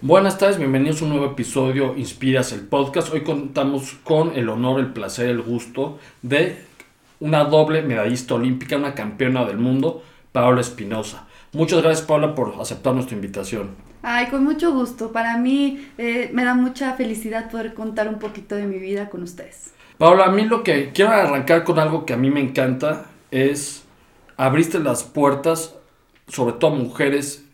Buenas tardes, bienvenidos a un nuevo episodio Inspiras el podcast. Hoy contamos con el honor, el placer, el gusto de una doble medallista olímpica, una campeona del mundo, Paola Espinosa. Muchas gracias Paola por aceptar nuestra invitación. Ay, con mucho gusto. Para mí eh, me da mucha felicidad poder contar un poquito de mi vida con ustedes. Paola, a mí lo que quiero arrancar con algo que a mí me encanta es abriste las puertas, sobre todo a mujeres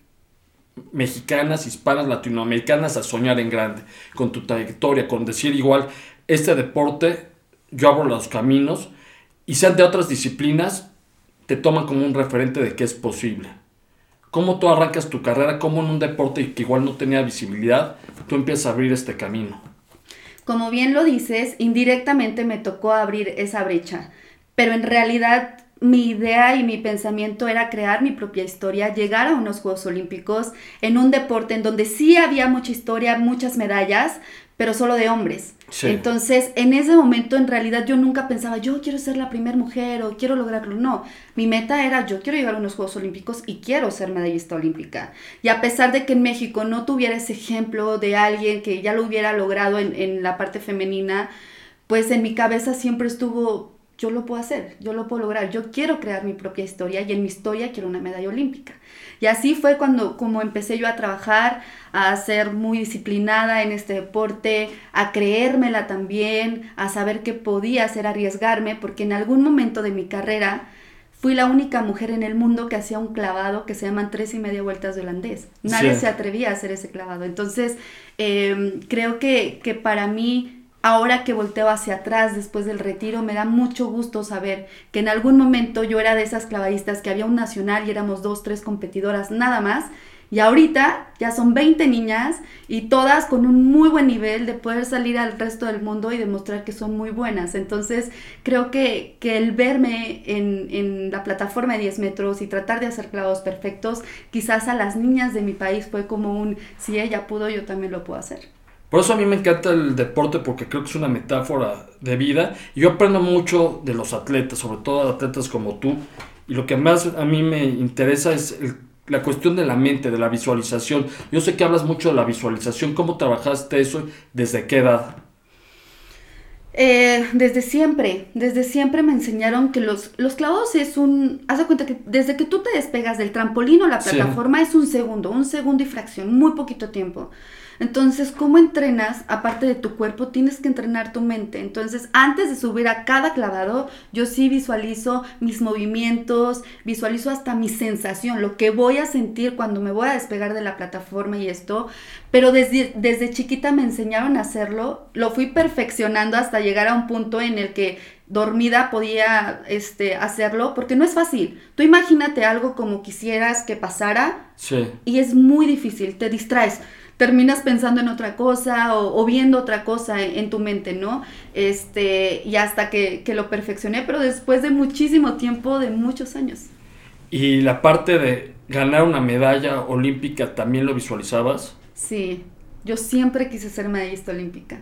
mexicanas, hispanas, latinoamericanas a soñar en grande, con tu trayectoria, con decir igual, este deporte, yo abro los caminos, y sean de otras disciplinas, te toman como un referente de que es posible. ¿Cómo tú arrancas tu carrera? ¿Cómo en un deporte que igual no tenía visibilidad, tú empiezas a abrir este camino? Como bien lo dices, indirectamente me tocó abrir esa brecha, pero en realidad mi idea y mi pensamiento era crear mi propia historia, llegar a unos Juegos Olímpicos en un deporte en donde sí había mucha historia, muchas medallas, pero solo de hombres. Entonces, en ese momento, en realidad, yo nunca pensaba, yo quiero ser la primera mujer o quiero lograrlo. No, mi meta era, yo quiero llegar a unos Juegos Olímpicos y quiero ser medallista olímpica. Y a pesar de que en México no tuviera ese ejemplo de alguien que ya lo hubiera logrado en, en la parte femenina, pues en mi cabeza siempre estuvo, yo lo puedo hacer, yo lo puedo lograr, yo quiero crear mi propia historia y en mi historia quiero una medalla olímpica. Y así fue cuando como empecé yo a trabajar, a ser muy disciplinada en este deporte, a creérmela también, a saber que podía hacer arriesgarme, porque en algún momento de mi carrera fui la única mujer en el mundo que hacía un clavado que se llaman tres y media vueltas de holandés. Nadie se atrevía a hacer ese clavado. Entonces, em, creo que, que para mí ahora que volteo hacia atrás después del retiro, me da mucho gusto saber que en algún momento yo era de esas clavadistas que había un nacional y éramos dos, tres competidoras nada más. Y ahorita ya son 20 niñas y todas con un muy buen nivel de poder salir al resto del mundo y demostrar que son muy buenas. Entonces creo que, que el verme en, en, la plataforma de 10 metros y tratar de hacer clavados perfectos, quizás a las niñas de mi país fue como un, si ella pudo, yo también lo puedo hacer. Por eso a mí me encanta el deporte porque creo que es una metáfora de vida. Yo aprendo mucho de los atletas, sobre todo atletas como tú. Y lo que más a mí me interesa es la cuestión de la mente, de la visualización. Yo sé que hablas mucho de la visualización. ¿Cómo trabajaste eso? ¿Desde qué edad? Eh, desde siempre, desde siempre me enseñaron que los, los clavos es un, haz de cuenta que desde que tú te despegas del trampolín o la plataforma es un segundo, un segundo y fracción, muy poquito tiempo. Entonces, ¿cómo entrenas? Aparte de tu cuerpo, tienes que entrenar tu mente. Entonces, antes de subir a cada clavado, yo sí visualizo mis movimientos, visualizo hasta mi sensación, lo que voy a sentir cuando me voy a despegar de la plataforma y esto. Pero desde, desde chiquita me enseñaron a hacerlo, lo fui perfeccionando hasta llegar a un punto en el que dormida podía este, hacerlo, porque no es fácil. Tú imagínate algo como quisieras que pasara sí. y es muy difícil, te distraes terminas pensando en otra cosa o, viendo otra cosa en, tu mente, ¿no? Este, y hasta que, que, lo perfeccioné, pero después de muchísimo tiempo, de muchos años. ¿Y la parte de ganar una medalla olímpica también lo visualizabas? Sí, yo siempre quise ser medallista olímpica.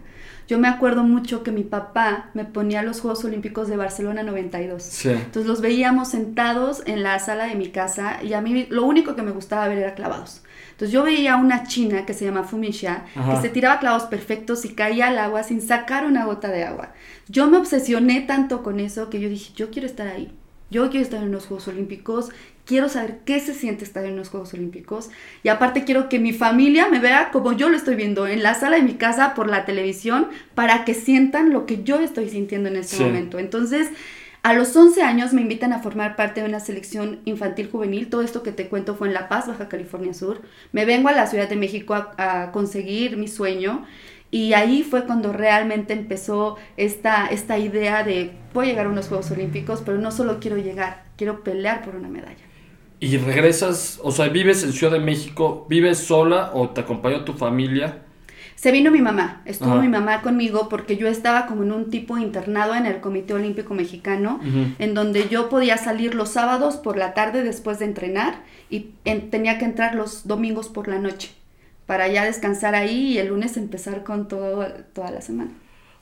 Yo me acuerdo mucho que mi papá me ponía los Juegos Olímpicos de Barcelona 92. Sí. Entonces los veíamos sentados en la sala de mi casa y a mí lo único que me gustaba ver era clavados. Entonces yo veía una china que se llama Fumisha, que se tiraba clavos perfectos y caía al agua sin sacar una gota de agua. Yo me obsesioné tanto con eso que yo dije, yo quiero estar ahí. Yo quiero estar en los Juegos Olímpicos, quiero saber qué se siente estar en los Juegos Olímpicos y aparte quiero que mi familia me vea como yo lo estoy viendo en la sala de mi casa por la televisión para que sientan lo que yo estoy sintiendo en este momento. Entonces, a los 11 años me invitan a formar parte de una selección infantil juvenil. Todo esto que te cuento fue en La Paz, Baja California Sur. Me vengo a la Ciudad de México a, conseguir mi sueño. Y ahí fue cuando realmente empezó esta, esta idea de voy a llegar a unos Juegos Olímpicos, pero no solo quiero llegar, quiero pelear por una medalla. ¿Y regresas, o sea, vives en Ciudad de México, vives sola o te acompañó tu familia? Se vino mi mamá, estuvo mi mamá conmigo porque yo estaba como en un tipo internado en el Comité Olímpico Mexicano, en donde yo podía salir los sábados por la tarde después de entrenar y tenía que entrar los domingos por la noche para ya descansar ahí y el lunes empezar con todo, toda la semana.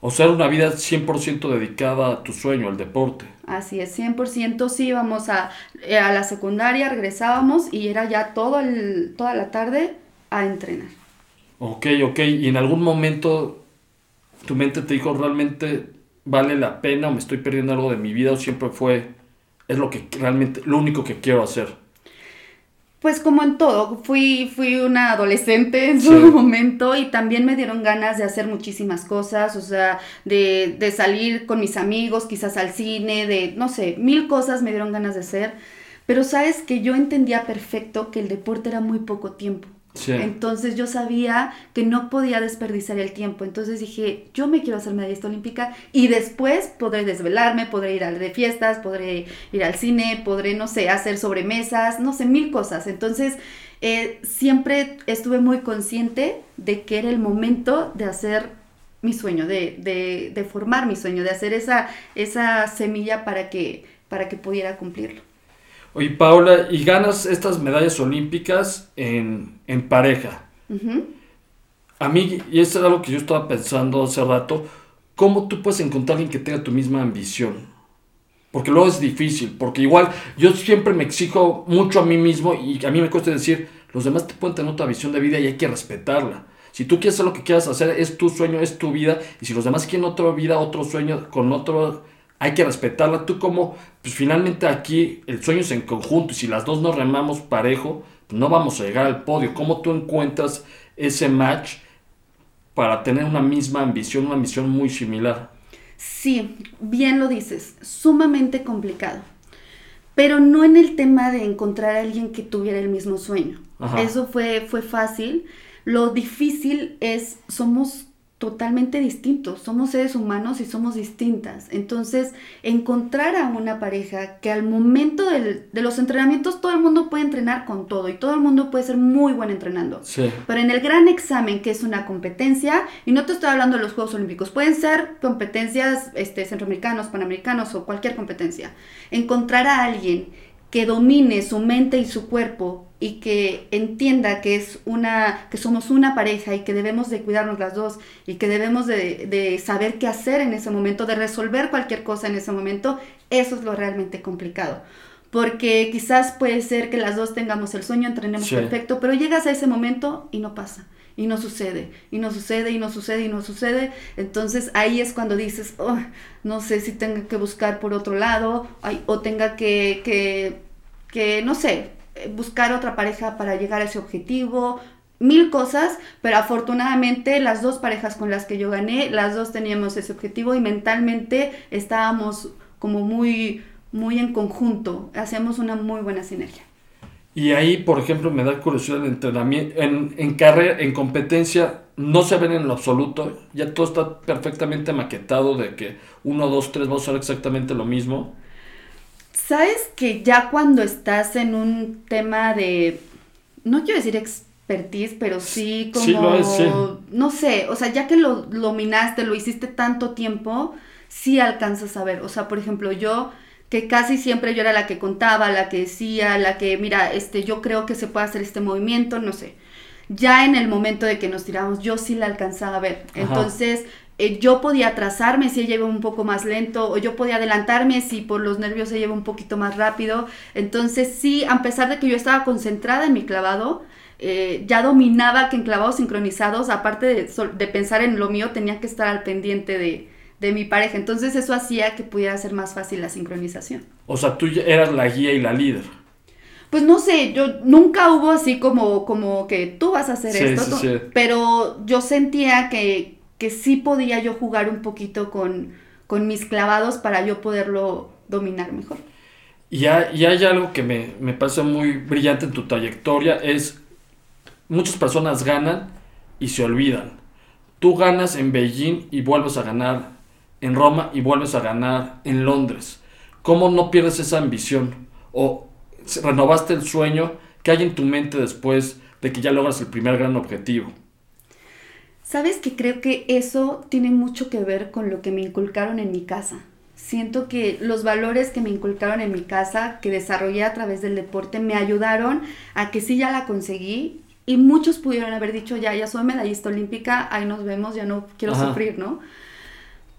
O sea, una vida 100% dedicada a tu sueño, al deporte. Así es, 100% sí íbamos a, eh, a la secundaria, regresábamos y era ya todo el, toda la tarde a entrenar. Ok, ok. ¿Y en algún momento tu mente te dijo realmente vale la pena o me estoy perdiendo algo de mi vida o siempre fue es lo que realmente lo único que quiero hacer? Pues como en todo, fui, fui una adolescente en su momento y también me dieron ganas de hacer muchísimas cosas, o sea, de, de salir con mis amigos, quizás al cine, de, no sé, mil cosas me dieron ganas de hacer. Pero sabes que yo entendía perfecto que el deporte era muy poco tiempo. Entonces yo sabía que no podía desperdiciar el tiempo. Entonces dije, yo me quiero hacer medallista olímpica y después podré desvelarme, podré ir a de fiestas, podré ir al cine, podré, no sé, hacer sobremesas, no sé, mil cosas. Entonces eh, siempre estuve muy consciente de que era el momento de hacer mi sueño, de, de, de formar mi sueño, de hacer esa, esa semilla para que, para que pudiera cumplirlo. Oye, Paula, y ganas estas medallas olímpicas en, pareja. A mí, y eso es algo que yo estaba pensando hace rato, ¿cómo tú puedes encontrar a alguien que tenga tu misma ambición? Porque luego es difícil, porque igual yo siempre me exijo mucho a mí mismo y a mí me cuesta decir, los demás te pueden tener otra visión de vida y hay que respetarla. Si tú quieres hacer lo que quieras hacer, es tu sueño, es tu vida, y si los demás quieren otra vida, otro sueño, con otro hay que respetarla. Tú como, pues finalmente aquí el sueño es en conjunto y si las dos nos remamos parejo, pues no vamos a llegar al podio. ¿Cómo tú encuentras ese match para tener una misma ambición, una ambición muy similar? Sí, bien lo dices, sumamente complicado. Pero no en el tema de encontrar a alguien que tuviera el mismo sueño. Eso fue, fue fácil. Lo difícil es, somos totalmente distintos, somos seres humanos y somos distintas. Entonces, encontrar a una pareja que al momento de los entrenamientos todo el mundo puede entrenar con todo y todo el mundo puede ser muy buen entrenando. Pero en el gran examen, que es una competencia, y no te estoy hablando de los Juegos Olímpicos, pueden ser competencias este, centroamericanos, panamericanos o cualquier competencia, encontrar a alguien que domine su mente y su cuerpo y que entienda que es una que somos una pareja y que debemos de cuidarnos las dos y que debemos de, de, saber qué hacer en ese momento, de resolver cualquier cosa en ese momento, eso es lo realmente complicado. Porque quizás puede ser que las dos tengamos el sueño, entrenemos perfecto, pero llegas a ese momento y no pasa, y no sucede, y no sucede, y no sucede, y no sucede. Entonces ahí es cuando dices, oh, no sé si tenga que buscar por otro lado, o tenga que, que, que, no sé, buscar otra pareja para llegar a ese objetivo, mil cosas, pero afortunadamente las dos parejas con las que yo gané, las dos teníamos ese objetivo y mentalmente estábamos como muy, muy en conjunto, hacíamos una muy buena sinergia. Y ahí, por ejemplo, me da curiosidad el entrenamiento, en, en carrera, en competencia, no se ven en lo absoluto, ya todo está perfectamente maquetado de que uno, dos, tres va a ser exactamente lo mismo. Sabes que ya cuando estás en un tema de, no quiero decir expertise, pero sí como, no sé, o sea, ya que lo dominaste, lo hiciste tanto tiempo, sí alcanzas a ver. O sea, por ejemplo, yo que casi siempre yo era la que contaba, la que decía, la que, mira, este, yo creo que se puede hacer este movimiento, no sé. Ya en el momento de que nos tiramos, yo sí la alcanzaba a ver. Entonces, eh, yo podía atrasarme si ella iba un poco más lento o yo podía adelantarme si por los nervios ella iba un poquito más rápido. Entonces sí, a pesar de que yo estaba concentrada en mi clavado, eh, ya dominaba que en clavados sincronizados, aparte de, pensar en lo mío, tenía que estar al pendiente de, de mi pareja. Entonces eso hacía que pudiera ser más fácil la sincronización. O sea, tú eras la guía y la líder. Pues no sé, yo nunca hubo así como, como que tú vas a hacer esto, pero yo sentía que, que sí podía yo jugar un poquito con, con mis clavados para yo poderlo dominar mejor. Y hay, hay algo que me, me parece muy brillante en tu trayectoria, es muchas personas ganan y se olvidan. Tú ganas en Beijing y vuelves a ganar en Roma y vuelves a ganar en Londres. ¿Cómo no pierdes esa ambición? ¿O renovaste el sueño que hay en tu mente después de que ya logras el primer gran objetivo? Sabes que creo que eso tiene mucho que ver con lo que me inculcaron en mi casa. Siento que los valores que me inculcaron en mi casa, que desarrollé a través del deporte, me ayudaron a que sí ya la conseguí y muchos pudieron haber dicho, ya, ya soy medallista olímpica, ahí nos vemos, ya no quiero sufrir, ¿no?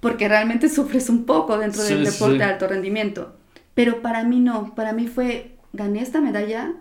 Porque realmente sufres un poco dentro del deporte de alto rendimiento. Pero para mí no, para mí fue, gané esta medalla,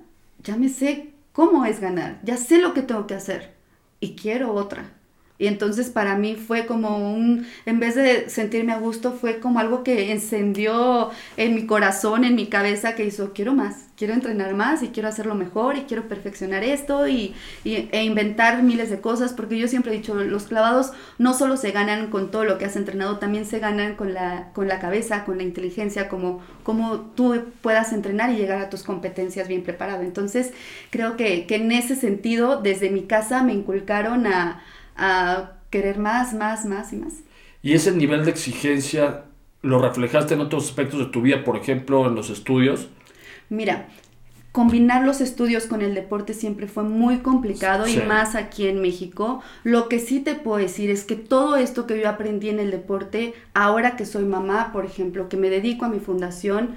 ya me sé cómo es ganar, ya sé lo que tengo que hacer y quiero otra. Y entonces para mí fue como un, en vez de sentirme a gusto, fue como algo que encendió en mi corazón, en mi cabeza, que hizo, quiero más, quiero entrenar más y quiero hacerlo mejor y quiero perfeccionar esto y, e inventar miles de cosas, porque yo siempre he dicho, los clavados no solo se ganan con todo lo que has entrenado, también se ganan con la, con la cabeza, con la inteligencia, como, como tú puedas entrenar y llegar a tus competencias bien preparado. Entonces creo que, que en ese sentido, desde mi casa me inculcaron a a querer más, más, más y más. ¿Y ese nivel de exigencia lo reflejaste en otros aspectos de tu vida, por ejemplo, en los estudios? Mira, combinar los estudios con el deporte siempre fue muy complicado y más aquí en México. Lo que sí te puedo decir es que todo esto que yo aprendí en el deporte, ahora que soy mamá, por ejemplo, que me dedico a mi fundación,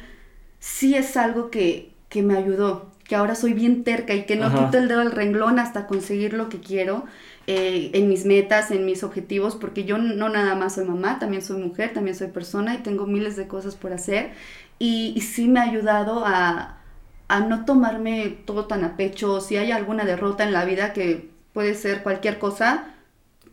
sí es algo que, que me ayudó, que ahora soy bien terca y que no quito el dedo al renglón hasta conseguir lo que quiero. Eh, en mis metas, en mis objetivos, porque yo no nada más soy mamá, también soy mujer, también soy persona y tengo miles de cosas por hacer. Y, sí me ha ayudado a, a no tomarme todo tan a pecho. Si hay alguna derrota en la vida que puede ser cualquier cosa,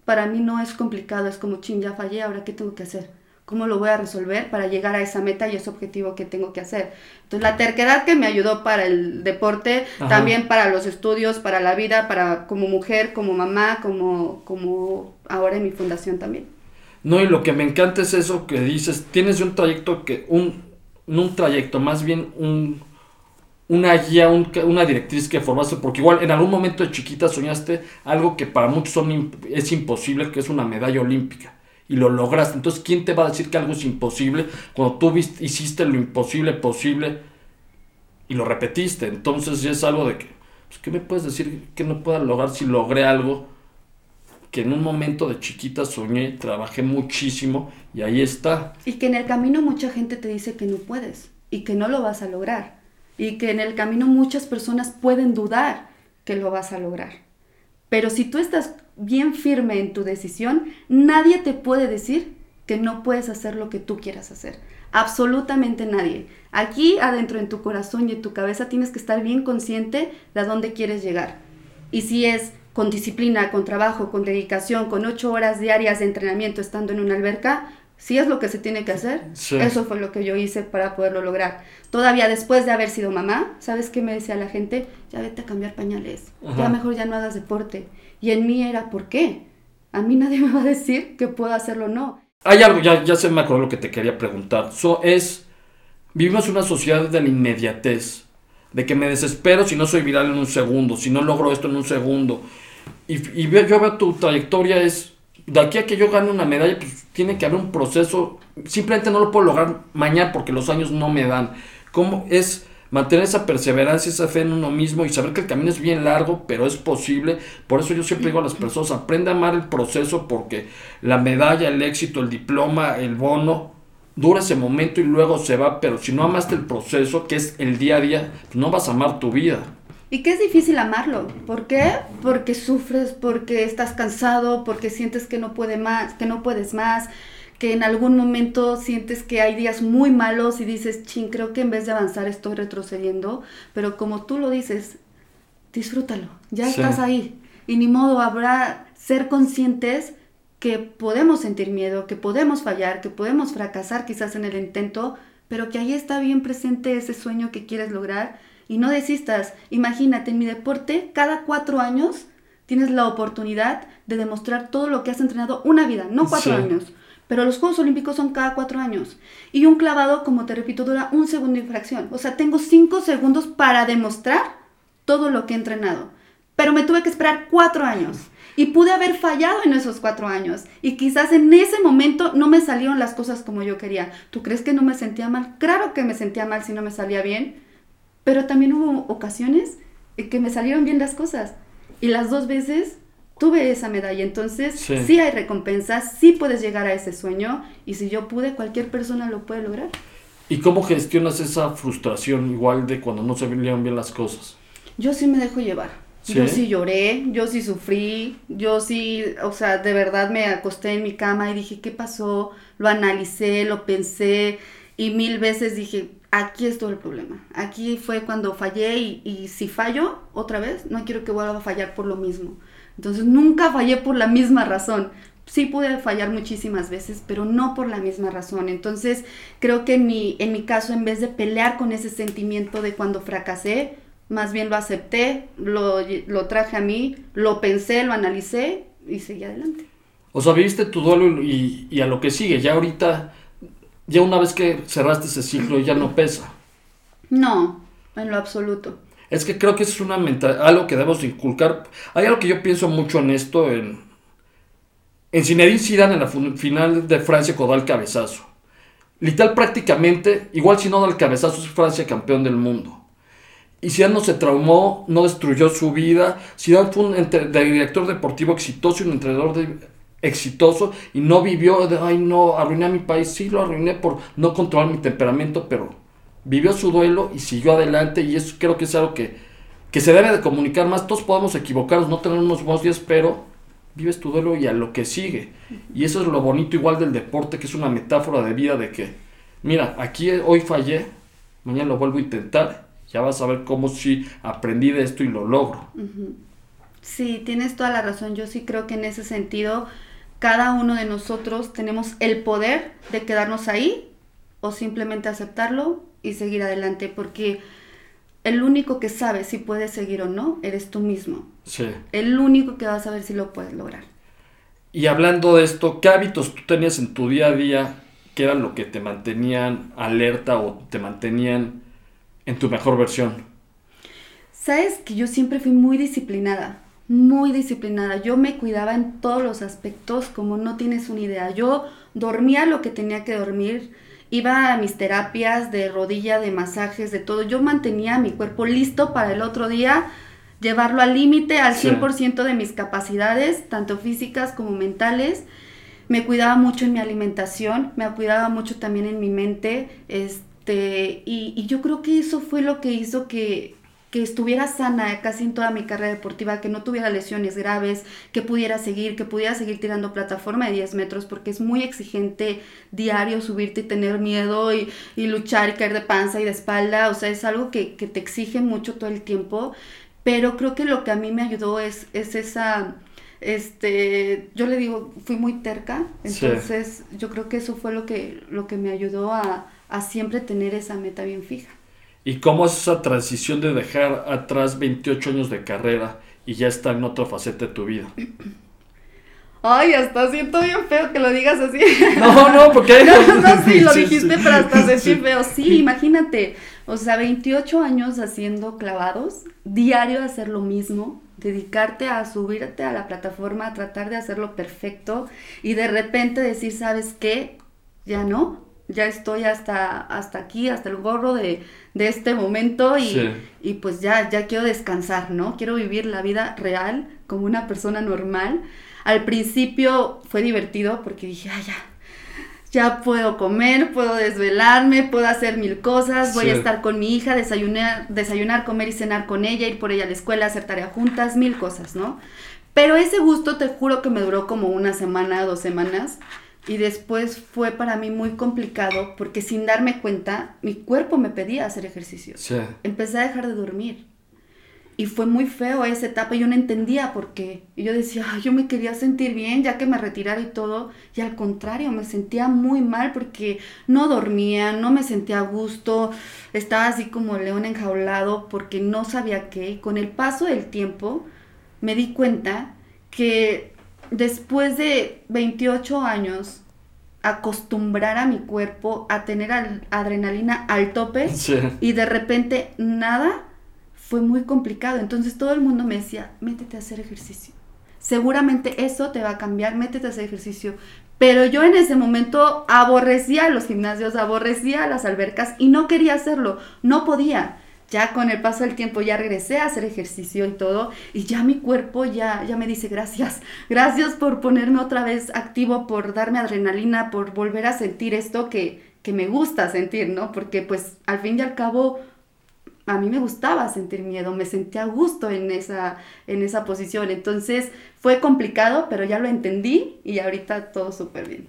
para mí no es complicado, es como, ching, ya fallé, ahora qué tengo que hacer cómo lo voy a resolver para llegar a esa meta y ese objetivo que tengo que hacer. Entonces la terquedad que me ayudó para el deporte, también para los estudios, para la vida, para como mujer, como mamá, como, como ahora en mi fundación también. No, y lo que me encanta es eso que dices, tienes un trayecto que, un, no un trayecto, más bien un, una guía, una directriz que formaste, porque igual en algún momento de chiquita soñaste algo que para muchos son, es imposible, que es una medalla olímpica y lo lograste. Entonces, ¿quién te va a decir que algo es imposible cuando tú hiciste lo imposible posible y lo repetiste? Entonces, ya es algo de que, pues, ¿qué me puedes decir que no pueda lograr si logré algo que en un momento de chiquita soñé, trabajé muchísimo y ahí está? Y que en el camino mucha gente te dice que no puedes y que no lo vas a lograr. Y que en el camino muchas personas pueden dudar que lo vas a lograr. Pero si tú estás bien firme en tu decisión, nadie te puede decir que no puedes hacer lo que tú quieras hacer. Absolutamente nadie. Aquí adentro en tu corazón y en tu cabeza tienes que estar bien consciente de a dónde quieres llegar. Y si es con disciplina, con trabajo, con dedicación, con ocho horas diarias de entrenamiento estando en una alberca, si es lo que se tiene que hacer, eso fue lo que yo hice para poderlo lograr. Todavía después de haber sido mamá, ¿sabes qué me decía la gente? Ya vete a cambiar pañales, ya mejor ya no hagas deporte. Y en mí era, ¿por qué? A mí nadie me va a decir que puedo hacerlo o no. Hay algo, ya, ya se me acordó lo que te quería preguntar. So, es, vivimos una sociedad de la inmediatez, de que me desespero si no soy viral en un segundo, si no logro esto en un segundo. Y, y yo veo tu trayectoria es, de aquí a que yo gane una medalla, pues tiene que haber un proceso, simplemente no lo puedo lograr mañana porque los años no me dan. ¿Cómo es mantener esa perseverancia, esa fe en uno mismo y saber que el camino es bien largo, pero es posible. Por eso yo siempre digo a las personas, aprende a amar el proceso porque la medalla, el éxito, el diploma, el bono, dura ese momento y luego se va, pero si no amaste el proceso, que es el día a día, no vas a amar tu vida. Y que es difícil amarlo. ¿Por qué? Porque sufres, porque estás cansado, porque sientes que no puede más, que no puedes más que en algún momento sientes que hay días muy malos y dices, ching, creo que en vez de avanzar estoy retrocediendo, pero como tú lo dices, disfrútalo, ya estás ahí. Y ni modo, habrá ser conscientes que podemos sentir miedo, que podemos fallar, que podemos fracasar quizás en el intento, pero que ahí está bien presente ese sueño que quieres lograr y no desistas. Imagínate, en mi deporte, cada cuatro años tienes la oportunidad de demostrar todo lo que has entrenado una vida, no cuatro años. Pero los Juegos Olímpicos son cada cuatro años. Y un clavado, como te repito, dura un segundo de infracción. O sea, tengo cinco segundos para demostrar todo lo que he entrenado. Pero me tuve que esperar cuatro años. Y pude haber fallado en esos cuatro años. Y quizás en ese momento no me salieron las cosas como yo quería. ¿Tú crees que no me sentía mal? Claro que me sentía mal si no me salía bien. Pero también hubo ocasiones en que me salieron bien las cosas. Y las dos veces tuve esa medalla. Entonces, sí. hay recompensas, sí puedes llegar a ese sueño y si yo pude, cualquier persona lo puede lograr. ¿Y cómo gestionas esa frustración igual de cuando no se venían bien las cosas? Yo sí me dejo llevar. Yo sí lloré, yo sí sufrí, yo sí, o sea, de verdad me acosté en mi cama y dije, ¿qué pasó? Lo analicé, lo pensé y mil veces dije, aquí es todo el problema. Aquí fue cuando fallé y, y si fallo otra vez, no quiero que vuelva a fallar por lo mismo Entonces nunca fallé por la misma razón. Sí pude fallar muchísimas veces, pero no por la misma razón. Entonces creo que en mi, en mi caso, en vez de pelear con ese sentimiento de cuando fracasé, más bien lo acepté, lo, lo traje a mí, lo pensé, lo analicé y seguí adelante. O sea, viviste tu duelo y, y a lo que sigue. Ya ahorita, ya una vez que cerraste ese ciclo, ya no pesa. No, en lo absoluto. Es que creo que es una mental, algo que debemos inculcar. Hay algo que yo pienso mucho en esto, en, en Zinedine Zidane en la final de Francia cuando da el cabezazo. Literal prácticamente, igual si no da el cabezazo, es Francia campeón del mundo. Y Zidane no se traumó, no destruyó su vida. Zidane fue un director deportivo exitoso y un entrenador exitoso y no vivió de, ay no, arruiné a mi país. Sí, lo arruiné por no controlar mi temperamento, pero vivió su duelo y siguió adelante y eso creo que es algo que, que se debe de comunicar más. Todos podemos equivocarnos, no tener unos buenos días, pero vives tu duelo y a lo que sigue. Y eso es lo bonito igual del deporte, que es una metáfora de vida de que, mira, aquí hoy fallé, mañana lo vuelvo a intentar, ya vas a ver cómo si aprendí de esto y lo logro. Sí, tienes toda la razón. Yo sí creo que en ese sentido, cada uno de nosotros tenemos el poder de quedarnos ahí o simplemente aceptarlo y seguir adelante, porque el único que sabe si puedes seguir o no eres tú mismo. Sí. El único que va a saber si lo puedes lograr. Y hablando de esto, ¿qué hábitos tú tenías en tu día a día que eran lo que te mantenían alerta o te mantenían en tu mejor versión? Sabes que yo siempre fui muy disciplinada, muy disciplinada. Yo me cuidaba en todos los aspectos, como no tienes una idea. Yo dormía lo que tenía que dormir iba a mis terapias de rodilla, de masajes, de todo. Yo mantenía mi cuerpo listo para el otro día, llevarlo al límite, al 100% de mis capacidades, tanto físicas como mentales. Me cuidaba mucho en mi alimentación, me cuidaba mucho también en mi mente, este, y, y yo creo que eso fue lo que hizo que, que estuviera sana casi en toda mi carrera deportiva, que no tuviera lesiones graves, que pudiera seguir, que pudiera seguir tirando plataforma de 10 metros, porque es muy exigente diario subirte y tener miedo y, luchar y caer de panza y de espalda, o sea, es algo que, te exige mucho todo el tiempo, pero creo que lo que a mí me ayudó es, es esa este, yo le digo, fui muy terca, entonces yo creo que eso fue lo que, lo que me ayudó a, a siempre tener esa meta bien fija. ¿Y cómo es esa transición de dejar atrás 28 años de carrera y ya estar en otra faceta de tu vida? Ay, hasta siento bien feo que lo digas así. No, no, porque... no, no, sí, lo dijiste, pero hasta sentí feo. Sí, imagínate. O sea, 28 años haciendo clavados, diario hacer lo mismo, dedicarte a subirte a la plataforma, a tratar de hacerlo perfecto y de repente decir, ¿sabes qué? Ya no, ya estoy hasta, hasta aquí, hasta el gorro de, este momento y, y, pues ya, ya quiero descansar, ¿no? Quiero vivir la vida real como una persona normal. Al principio fue divertido porque dije, ah, ya, ya puedo comer, puedo desvelarme, puedo hacer mil cosas, voy a estar con mi hija, desayunar, desayunar, comer y cenar con ella, ir por ella a la escuela, hacer tarea juntas, mil cosas, ¿no? Pero ese gusto te juro que me duró como una semana, dos semanas y después fue para mí muy complicado porque sin darme cuenta, mi cuerpo me pedía hacer ejercicio. Empecé a dejar de dormir. Y fue muy feo esa etapa, yo no entendía por qué. Y yo decía, yo me quería sentir bien ya que me retirara y todo. Y al contrario, me sentía muy mal porque no dormía, no me sentía a gusto, estaba así como león enjaulado porque no sabía qué. Y con el paso del tiempo me di cuenta que después de 28 años, acostumbrar a mi cuerpo a tener adrenalina al tope y de repente nada, fue muy complicado. Entonces todo el mundo me decía, métete a hacer ejercicio. Seguramente eso te va a cambiar, métete a hacer ejercicio. Pero yo en ese momento aborrecía los gimnasios, aborrecía las albercas y no quería hacerlo, no podía ya con el paso del tiempo ya regresé a hacer ejercicio y todo y ya mi cuerpo ya, ya me dice gracias, gracias por ponerme otra vez activo, por darme adrenalina, por volver a sentir esto que, que me gusta sentir, ¿no? Porque pues al fin y al cabo a mí me gustaba sentir miedo, me sentía a gusto en esa, en esa posición, entonces fue complicado, pero ya lo entendí y ahorita todo súper bien.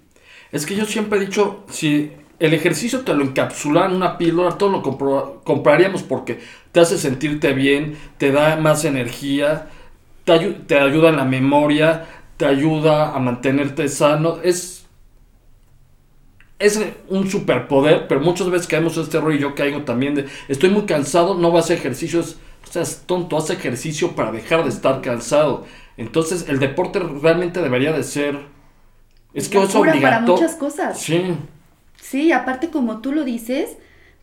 Es que yo siempre he dicho, si el ejercicio te lo encapsula en una píldora, todo lo compraríamos porque te hace sentirte bien, te da más energía. te, te ayuda en la memoria, te ayuda a mantenerte sano. Es, es un superpoder, pero muchas veces caemos en este error y yo caigo también de, estoy muy cansado, no voy a hacer ejercicios. O sea, es tonto, hace ejercicio para dejar de estar cansado. Entonces, el deporte realmente debería de ser... Es que es obligatorio. para muchas cosas. Sí. Sí, aparte como tú lo dices,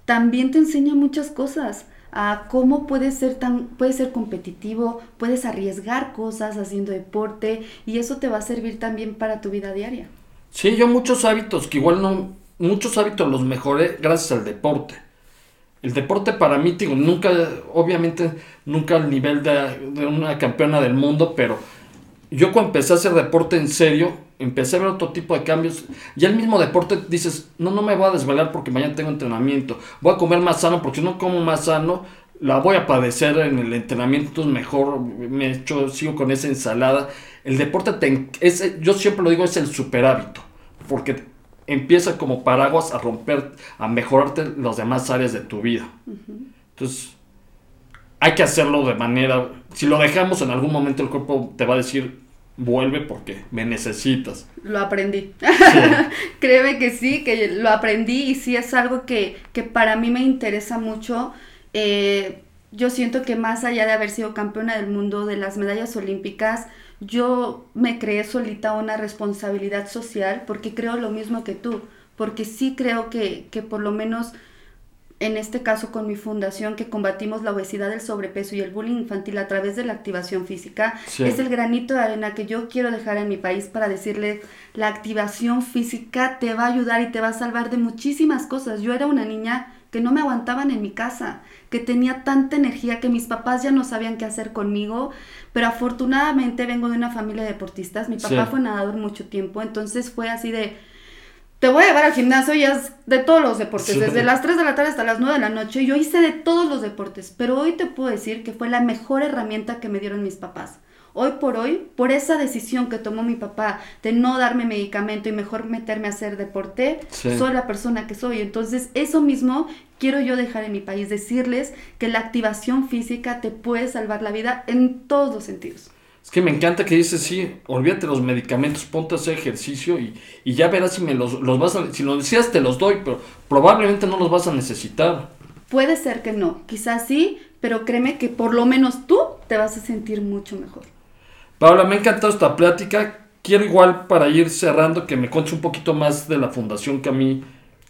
también te enseña muchas cosas a cómo puedes ser tan puedes ser competitivo, puedes arriesgar cosas haciendo deporte y eso te va a servir también para tu vida diaria. Sí, yo muchos hábitos que igual no muchos hábitos los mejoré gracias al deporte. El deporte para mí, digo, nunca, obviamente, nunca al nivel de, de una campeona del mundo, pero yo cuando empecé a hacer deporte en serio, empecé a ver otro tipo de cambios. Ya el mismo deporte dices, no, no me voy a desvelar porque mañana tengo entrenamiento. Voy a comer más sano porque si no como más sano, la voy a padecer en el entrenamiento. Entonces mejor me echo, sigo con esa ensalada. El deporte, te, es, yo siempre lo digo, es el super hábito. Porque empieza como paraguas a romper, a mejorarte las demás áreas de tu vida. Entonces, hay que hacerlo de manera, si lo dejamos en algún momento el cuerpo te va a decir, vuelve porque me necesitas. Lo aprendí. Créeme que sí, que lo aprendí y sí es algo que, que para mí me interesa mucho. Eh, yo siento que más allá de haber sido campeona del mundo de las medallas olímpicas, yo me creé solita una responsabilidad social porque creo lo mismo que tú, porque sí creo que, que por lo menos en este caso con mi fundación, que combatimos la obesidad, el sobrepeso y el bullying infantil a través de la activación física, es el granito de arena que yo quiero dejar en mi país para decirle, la activación física te va a ayudar y te va a salvar de muchísimas cosas. Yo era una niña que no me aguantaban en mi casa, que tenía tanta energía que mis papás ya no sabían qué hacer conmigo, pero afortunadamente vengo de una familia de deportistas, mi papá fue nadador mucho tiempo, entonces fue así de te voy a llevar al gimnasio y es de todos los deportes, desde las 3 de la tarde hasta las 9 de la noche. Yo hice de todos los deportes, pero hoy te puedo decir que fue la mejor herramienta que me dieron mis papás. Hoy por hoy, por esa decisión que tomó mi papá de no darme medicamento y mejor meterme a hacer deporte, soy la persona que soy. Entonces, eso mismo quiero yo dejar en mi país, decirles que la activación física te puede salvar la vida en todos los sentidos. Es que me encanta que dices, sí, olvídate los medicamentos, ponte a hacer ejercicio y, ya verás si me los, los vas a, si lo decías te los doy, pero probablemente no los vas a necesitar. Puede ser que no, quizás sí, pero créeme que por lo menos tú te vas a sentir mucho mejor. Paula, me ha encantado esta plática. Quiero igual para ir cerrando que me cuentes un poquito más de la fundación que a mí,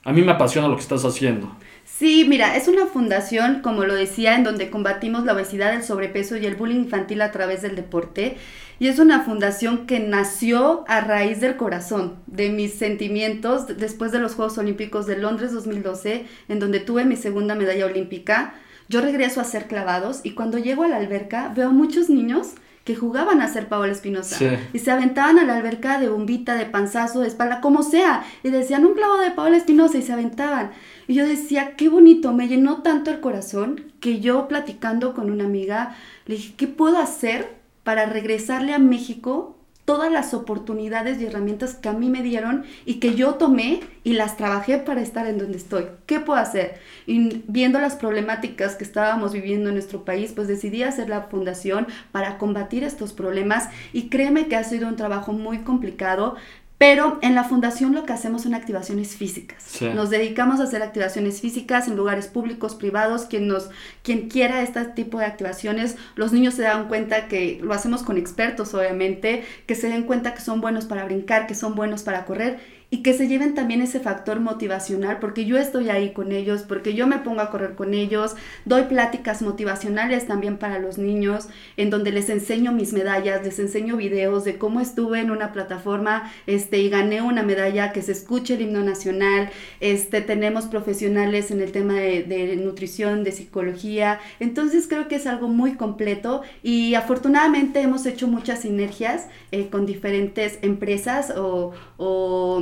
a mí me apasiona lo que estás haciendo. Sí, mira, es una fundación, como lo decía, en donde combatimos la obesidad, el sobrepeso y el bullying infantil a través del deporte. Y es una fundación que nació a raíz del corazón, de mis sentimientos después de los Juegos Olímpicos de Londres 2012, en donde tuve mi segunda medalla olímpica. Yo regreso a hacer clavados y cuando llego a la alberca veo muchos niños que jugaban a ser Paola Espinosa y se aventaban a la alberca de bombita, de panzazo, de espalda, como sea, y decían un clavo de Paola Espinosa y se aventaban. Y yo decía, qué bonito, me llenó tanto el corazón que yo platicando con una amiga, le dije, ¿qué puedo hacer para regresarle a México todas las oportunidades y herramientas que a mí me dieron y que yo tomé y las trabajé para estar en donde estoy. ¿Qué puedo hacer? Y viendo las problemáticas que estábamos viviendo en nuestro país, pues decidí hacer la fundación para combatir estos problemas y créeme que ha sido un trabajo muy complicado, pero en la fundación lo que hacemos son activaciones físicas. Nos dedicamos a hacer activaciones físicas en lugares públicos, privados, quien nos quien quiera este tipo de activaciones, los niños se dan cuenta que lo hacemos con expertos obviamente, que se den cuenta que son buenos para brincar, que son buenos para correr y que se lleven también ese factor motivacional, porque yo estoy ahí con ellos, porque yo me pongo a correr con ellos, doy pláticas motivacionales también para los niños, en donde les enseño mis medallas, les enseño videos de cómo estuve en una plataforma este, y gané una medalla, que se escuche el himno nacional, este, tenemos profesionales en el tema de, nutrición, de psicología, entonces creo que es algo muy completo y afortunadamente hemos hecho muchas sinergias eh, con diferentes empresas o, o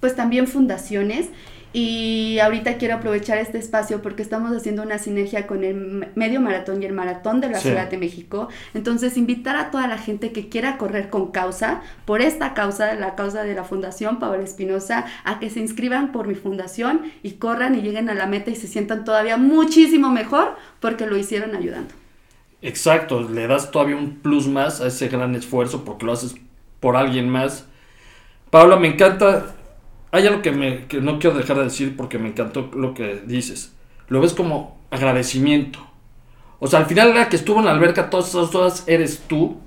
pues también fundaciones. Y ahorita quiero aprovechar este espacio porque estamos haciendo una sinergia con el medio maratón y el maratón de la Ciudad de México. Entonces, invitar a toda la gente que quiera correr con causa, por esta causa, la causa de la Fundación Paola Espinosa, a que se inscriban por mi fundación y corran y lleguen a la meta y se sientan todavía muchísimo mejor porque lo hicieron ayudando. Exacto, le das todavía un plus más a ese gran esfuerzo porque lo haces por alguien más. Paula, me encanta. Hay algo que, me, que no quiero dejar de decir porque me encantó lo que dices. Lo ves como agradecimiento. O sea, al final la que estuvo en la alberca todas esas horas eres tú,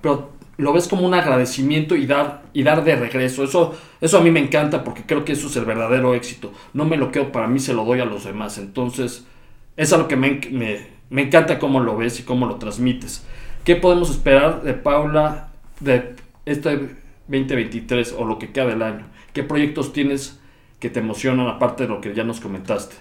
pero lo ves como un agradecimiento y dar, y dar de regreso. Eso, eso a mí me encanta porque creo que eso es el verdadero éxito. No me lo quedo para mí, se lo doy a los demás. Entonces, es algo que me, me, me encanta cómo lo ves y cómo lo transmites. ¿Qué podemos esperar de Paula de este 2023 o lo que queda del año? ¿Qué proyectos tienes que te emocionan aparte de lo que ya nos comentaste?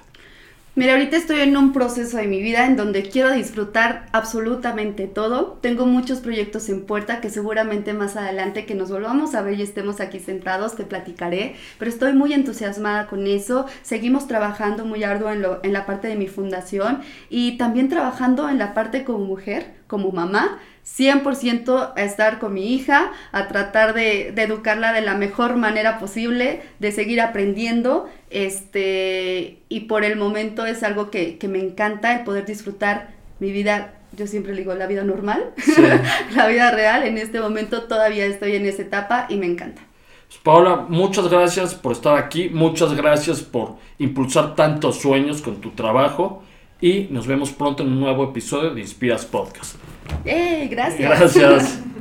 Mira, ahorita estoy en un proceso de mi vida en donde quiero disfrutar absolutamente todo. Tengo muchos proyectos en puerta que seguramente más adelante que nos volvamos a ver y estemos aquí sentados te platicaré, pero estoy muy entusiasmada con eso. Seguimos trabajando muy arduo en, lo, en la parte de mi fundación y también trabajando en la parte como mujer, como mamá 100% a estar con mi hija, a tratar de, educarla de la mejor manera posible, de seguir aprendiendo, este, y por el momento es algo que, me encanta, el poder disfrutar mi vida, yo siempre digo la vida normal, la vida real, en este momento todavía estoy en esa etapa y me encanta. Pues, Paola, muchas gracias por estar aquí, muchas gracias por impulsar tantos sueños con tu trabajo y nos vemos pronto en un nuevo episodio de Inspiras Podcast. ¡Eh! Gracias. Gracias.